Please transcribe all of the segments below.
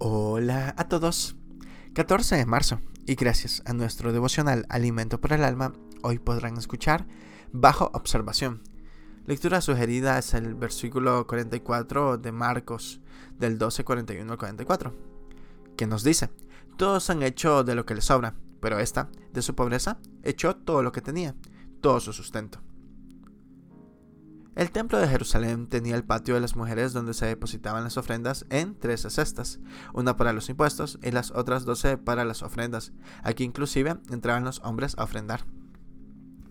Hola a todos. 14 de marzo y gracias a nuestro devocional Alimento para el Alma, hoy podrán escuchar Bajo Observación. Lectura sugerida es el versículo 44 de Marcos del 12, 41 al 44, que nos dice, todos han hecho de lo que les sobra, pero esta, de su pobreza, echó todo lo que tenía, todo su sustento. El templo de Jerusalén tenía el patio de las mujeres donde se depositaban las ofrendas en trece cestas, una para los impuestos y las otras doce para las ofrendas. Aquí inclusive entraban los hombres a ofrendar.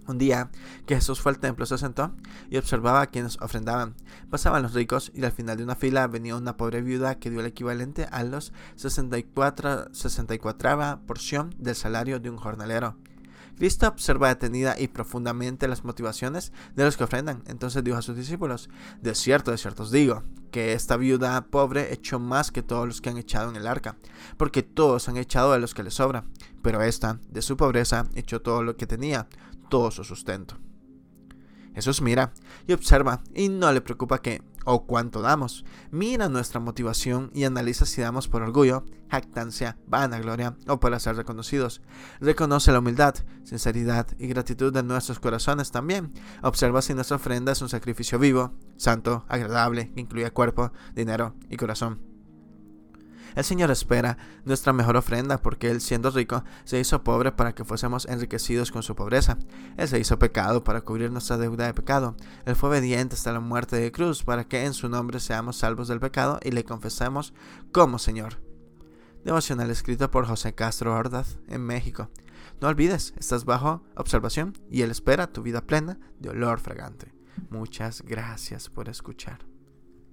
Un día que Jesús fue al templo se sentó y observaba a quienes ofrendaban. Pasaban los ricos y al final de una fila venía una pobre viuda que dio el equivalente a los 64, 64 porción del salario de un jornalero. Cristo observa detenida y profundamente las motivaciones de los que ofrendan. Entonces dijo a sus discípulos, de cierto, de cierto os digo, que esta viuda pobre echó más que todos los que han echado en el arca, porque todos han echado de los que les sobra, pero esta, de su pobreza, echó todo lo que tenía, todo su sustento. Jesús mira y observa y no le preocupa que o cuánto damos. Mira nuestra motivación y analiza si damos por orgullo, jactancia, vanagloria o para ser reconocidos. Reconoce la humildad, sinceridad y gratitud de nuestros corazones también. Observa si nuestra ofrenda es un sacrificio vivo, santo, agradable, que incluye cuerpo, dinero y corazón. El Señor espera nuestra mejor ofrenda porque Él siendo rico se hizo pobre para que fuésemos enriquecidos con su pobreza. Él se hizo pecado para cubrir nuestra deuda de pecado. Él fue obediente hasta la muerte de cruz para que en su nombre seamos salvos del pecado y le confesemos como Señor. Devocional escrito por José Castro Ordaz en México. No olvides, estás bajo observación y Él espera tu vida plena de olor fragante. Muchas gracias por escuchar.